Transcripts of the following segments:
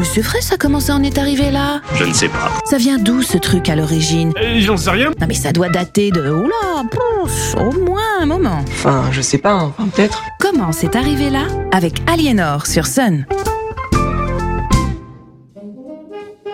Mais c'est vrai, ça comment ça en est arrivé là? Je ne sais pas. Ça vient d'où ce truc à l'origine? Euh, J'en sais rien. Non mais ça doit dater de... Oula, pouf, au moins un moment. Enfin, je sais pas, hein. Enfin, peut-être. Comment c'est arrivé là? Avec Aliénor sur Sun.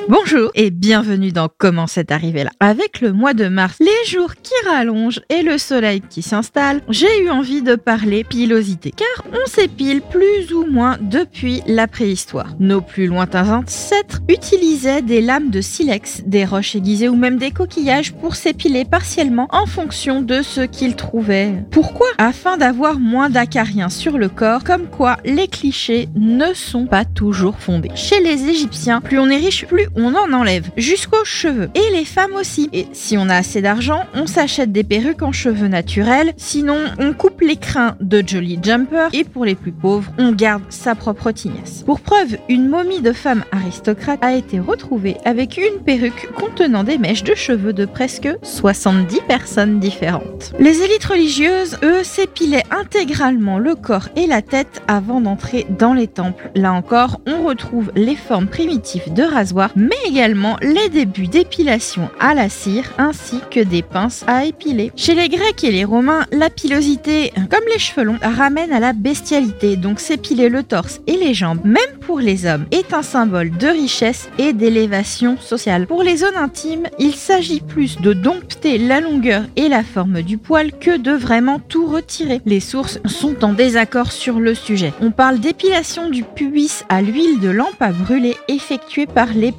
Bonjour et bienvenue dans Comment c'est arrivé là. Avec le mois de mars, les jours qui rallongent et le soleil qui s'installe, j'ai eu envie de parler pilosité. Car on s'épile plus ou moins depuis la préhistoire. Nos plus lointains ancêtres utilisaient des lames de silex, des roches aiguisées ou même des coquillages pour s'épiler partiellement en fonction de ce qu'ils trouvaient. Pourquoi? Afin d'avoir moins d'acariens sur le corps, comme quoi les clichés ne sont pas toujours fondés. Chez les Égyptiens, plus on est riche, plus on en enlève, jusqu'aux cheveux. Et les femmes aussi. Et si on a assez d'argent, on s'achète des perruques en cheveux naturels, sinon on coupe les crins de Jolly Jumper, et pour les plus pauvres, on garde sa propre tignasse. Pour preuve, une momie de femme aristocrate a été retrouvée avec une perruque contenant des mèches de cheveux de presque 70 personnes différentes. Les élites religieuses, eux, s'épilaient intégralement le corps et la tête avant d'entrer dans les temples. Là encore, on retrouve les formes primitives de rasoir, mais également les débuts d'épilation à la cire ainsi que des pinces à épiler. Chez les Grecs et les Romains, la pilosité, comme les cheveux longs, ramène à la bestialité, donc s'épiler le torse et les jambes, même pour les hommes, est un symbole de richesse et d'élévation sociale. Pour les zones intimes, il s'agit plus de dompter la longueur et la forme du poil que de vraiment tout retirer. Les sources sont en désaccord sur le sujet. On parle d'épilation du pubis à l'huile de lampe à brûler effectuée par les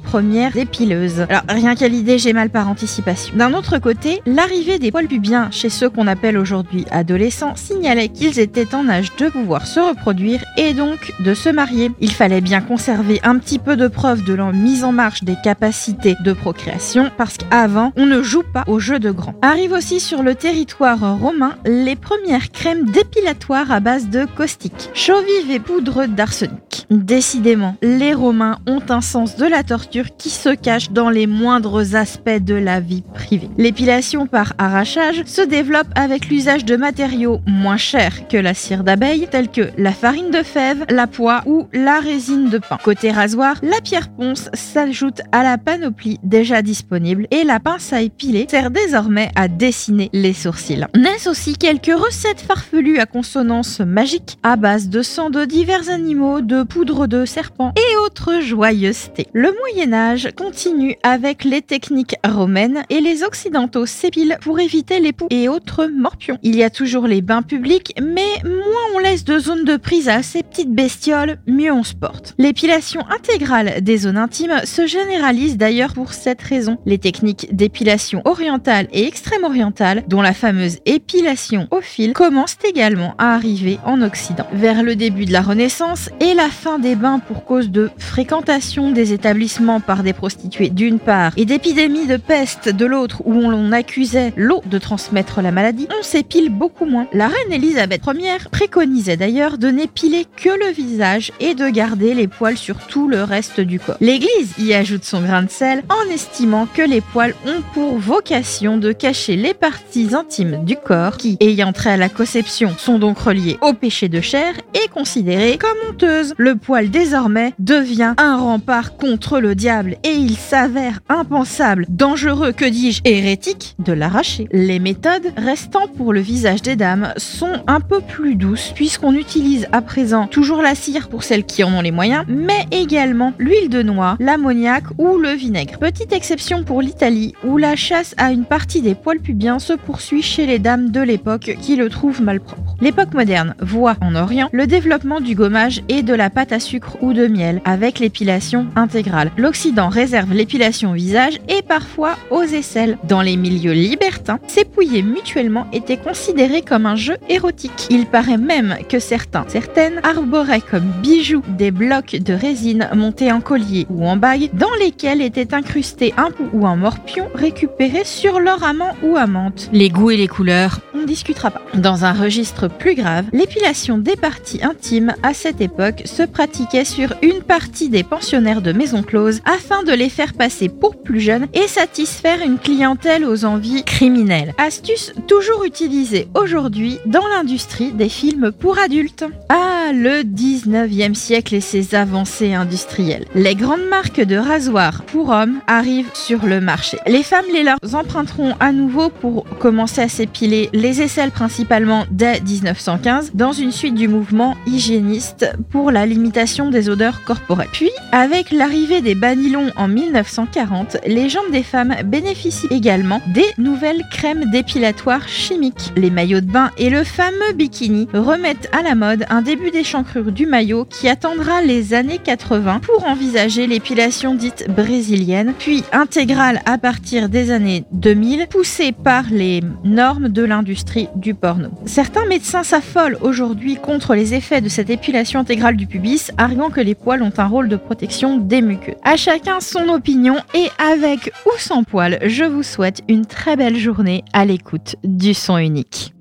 épileuses. Alors rien qu'à l'idée, j'ai mal par anticipation. D'un autre côté, l'arrivée des poils pubiens chez ceux qu'on appelle aujourd'hui adolescents signalait qu'ils étaient en âge de pouvoir se reproduire et donc de se marier. Il fallait bien conserver un petit peu de preuve de leur mise en marche des capacités de procréation parce qu'avant, on ne joue pas au jeu de grand. Arrive aussi sur le territoire romain les premières crèmes dépilatoires à base de caustique, chaux vive et poudre d'arsenic. Décidément, les Romains ont un sens de la torture qui se cache dans les moindres aspects de la vie privée. L'épilation par arrachage se développe avec l'usage de matériaux moins chers que la cire d'abeille, tels que la farine de fève, la poix ou la résine de pain. Côté rasoir, la pierre ponce s'ajoute à la panoplie déjà disponible et la pince à épiler sert désormais à dessiner les sourcils. Naissent aussi quelques recettes farfelues à consonance magique à base de sang de divers animaux, de poudre de serpent et autres joyeusetés. Le Moyen Âge continue avec les techniques romaines et les occidentaux s'épilent pour éviter les poux et autres morpions. Il y a toujours les bains publics, mais moins on laisse de zones de prise à ces petites bestioles, mieux on se porte. L'épilation intégrale des zones intimes se généralise d'ailleurs pour cette raison. Les techniques d'épilation orientale et extrême orientale, dont la fameuse épilation au fil, commencent également à arriver en Occident. Vers le début de la Renaissance et la fin des bains pour cause de fréquentation des établissements des prostituées d'une part et d'épidémies de peste de l'autre où on accusait l'eau de transmettre la maladie, on s'épile beaucoup moins. La reine Elisabeth Ier préconisait d'ailleurs de n'épiler que le visage et de garder les poils sur tout le reste du corps. L'Église y ajoute son grain de sel en estimant que les poils ont pour vocation de cacher les parties intimes du corps qui, ayant trait à la conception, sont donc reliées au péché de chair et considérées comme honteuses. Le poil désormais devient un rempart contre le diable et il s'avère impensable, dangereux, que dis-je, hérétique de l'arracher. Les méthodes restant pour le visage des dames sont un peu plus douces puisqu'on utilise à présent toujours la cire pour celles qui en ont les moyens, mais également l'huile de noix, l'ammoniac ou le vinaigre. Petite exception pour l'Italie où la chasse à une partie des poils pubiens se poursuit chez les dames de l'époque qui le trouvent malpropre. L'époque moderne voit en Orient le développement du gommage et de la pâte à sucre ou de miel avec l'épilation intégrale. L'Occident réserve l'épilation au visage et parfois aux aisselles. Dans les milieux libertins, s'épouiller mutuellement était considéré comme un jeu érotique. Il paraît même que certains, certaines, arboraient comme bijoux des blocs de résine montés en collier ou en bague dans lesquels était incrusté un pou ou un morpion récupéré sur leur amant ou amante. Les goûts et les couleurs, on ne discutera pas. Dans un registre plus grave, l'épilation des parties intimes à cette époque se pratiquait sur une partie des pensionnaires de maison close afin de les faire passer pour plus jeunes et satisfaire une clientèle aux envies criminelles. Astuce toujours utilisée aujourd'hui dans l'industrie des films pour adultes. Ah, le 19e siècle et ses avancées industrielles. Les grandes marques de rasoirs pour hommes arrivent sur le marché. Les femmes les leurs emprunteront à nouveau pour commencer à s'épiler les aisselles principalement dès 1915 dans une suite du mouvement hygiéniste pour la limitation des odeurs corporelles. Puis, avec l'arrivée des banylons en 1940, les jambes des femmes bénéficient également des nouvelles crèmes dépilatoires chimiques. Les maillots de bain et le fameux bikini remettent à la mode un début d'échancrure du maillot qui attendra les années 80 pour envisager l'épilation dite brésilienne, puis intégrale à partir des années 2000, poussée par les normes de l'industrie du porno. Certains médecins s'affolent aujourd'hui contre les effets de cette épilation intégrale du pubis, arguant que les poils ont un rôle de protection des muqueuses. À chacun son opinion et avec ou sans poils, je vous souhaite une très belle journée à l'écoute du son unique.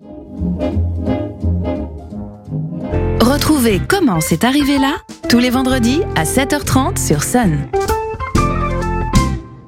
Retrouvez Comment c'est arrivé là tous les vendredis à 7h30 sur Sun.